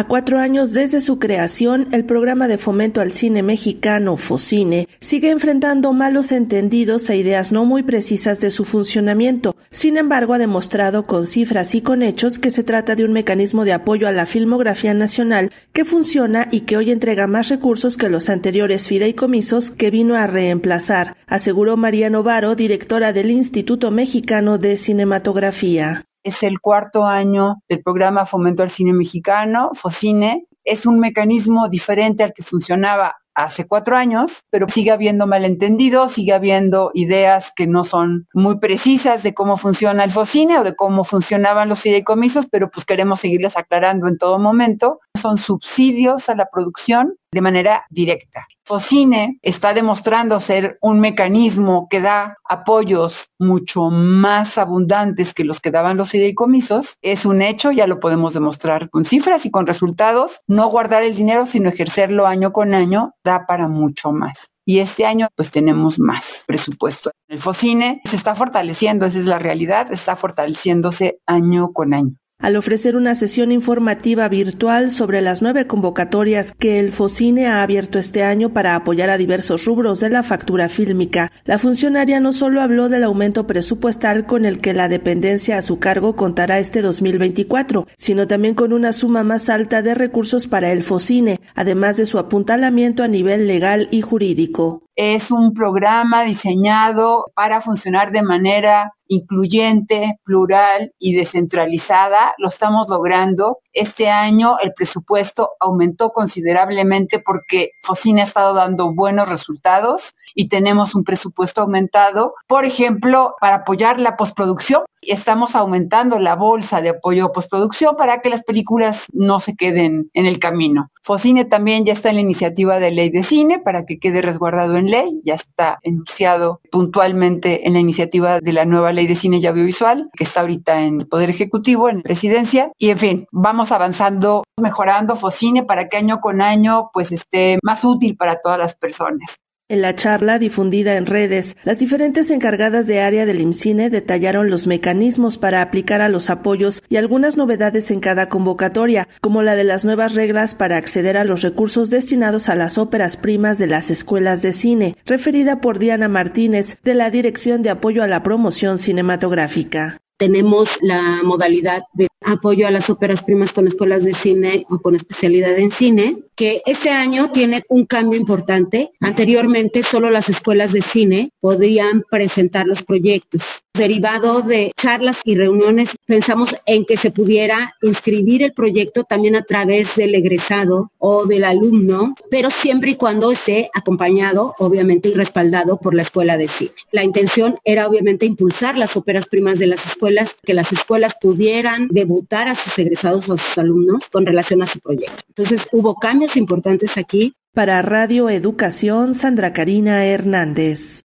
A cuatro años desde su creación, el programa de fomento al cine mexicano FOCINE sigue enfrentando malos entendidos e ideas no muy precisas de su funcionamiento. Sin embargo, ha demostrado con cifras y con hechos que se trata de un mecanismo de apoyo a la filmografía nacional que funciona y que hoy entrega más recursos que los anteriores fideicomisos que vino a reemplazar, aseguró María Novaro, directora del Instituto Mexicano de Cinematografía. Es el cuarto año del programa Fomento al Cine Mexicano, FOCINE. Es un mecanismo diferente al que funcionaba hace cuatro años, pero sigue habiendo malentendidos, sigue habiendo ideas que no son muy precisas de cómo funciona el FOCINE o de cómo funcionaban los fideicomisos, pero pues queremos seguirlas aclarando en todo momento. Son subsidios a la producción de manera directa. Focine está demostrando ser un mecanismo que da apoyos mucho más abundantes que los que daban los fideicomisos. Es un hecho, ya lo podemos demostrar con cifras y con resultados. No guardar el dinero, sino ejercerlo año con año, da para mucho más. Y este año pues tenemos más presupuesto. El Focine se está fortaleciendo, esa es la realidad, está fortaleciéndose año con año al ofrecer una sesión informativa virtual sobre las nueve convocatorias que el FOCINE ha abierto este año para apoyar a diversos rubros de la factura fílmica. La funcionaria no solo habló del aumento presupuestal con el que la dependencia a su cargo contará este 2024, sino también con una suma más alta de recursos para el FOCINE, además de su apuntalamiento a nivel legal y jurídico. Es un programa diseñado para funcionar de manera incluyente, plural y descentralizada. Lo estamos logrando. Este año el presupuesto aumentó considerablemente porque Focina ha estado dando buenos resultados y tenemos un presupuesto aumentado, por ejemplo, para apoyar la postproducción. Estamos aumentando la bolsa de apoyo a postproducción para que las películas no se queden en el camino. Focine también ya está en la iniciativa de ley de cine para que quede resguardado en ley, ya está enunciado puntualmente en la iniciativa de la nueva ley de cine y audiovisual, que está ahorita en el Poder Ejecutivo, en presidencia, y en fin, vamos avanzando, mejorando Focine para que año con año pues esté más útil para todas las personas. En la charla difundida en redes, las diferentes encargadas de área del IMCINE detallaron los mecanismos para aplicar a los apoyos y algunas novedades en cada convocatoria, como la de las nuevas reglas para acceder a los recursos destinados a las óperas primas de las escuelas de cine, referida por Diana Martínez de la Dirección de Apoyo a la Promoción Cinematográfica. Tenemos la modalidad de apoyo a las óperas primas con escuelas de cine o con especialidad en cine, que este año tiene un cambio importante. Anteriormente solo las escuelas de cine podían presentar los proyectos. Derivado de charlas y reuniones, pensamos en que se pudiera inscribir el proyecto también a través del egresado o del alumno, pero siempre y cuando esté acompañado, obviamente, y respaldado por la escuela de cine. La intención era obviamente impulsar las óperas primas de las escuelas, que las escuelas pudieran debutar a sus egresados o a sus alumnos con relación a su proyecto. Entonces hubo cambios importantes aquí. Para Radio Educación, Sandra Karina Hernández.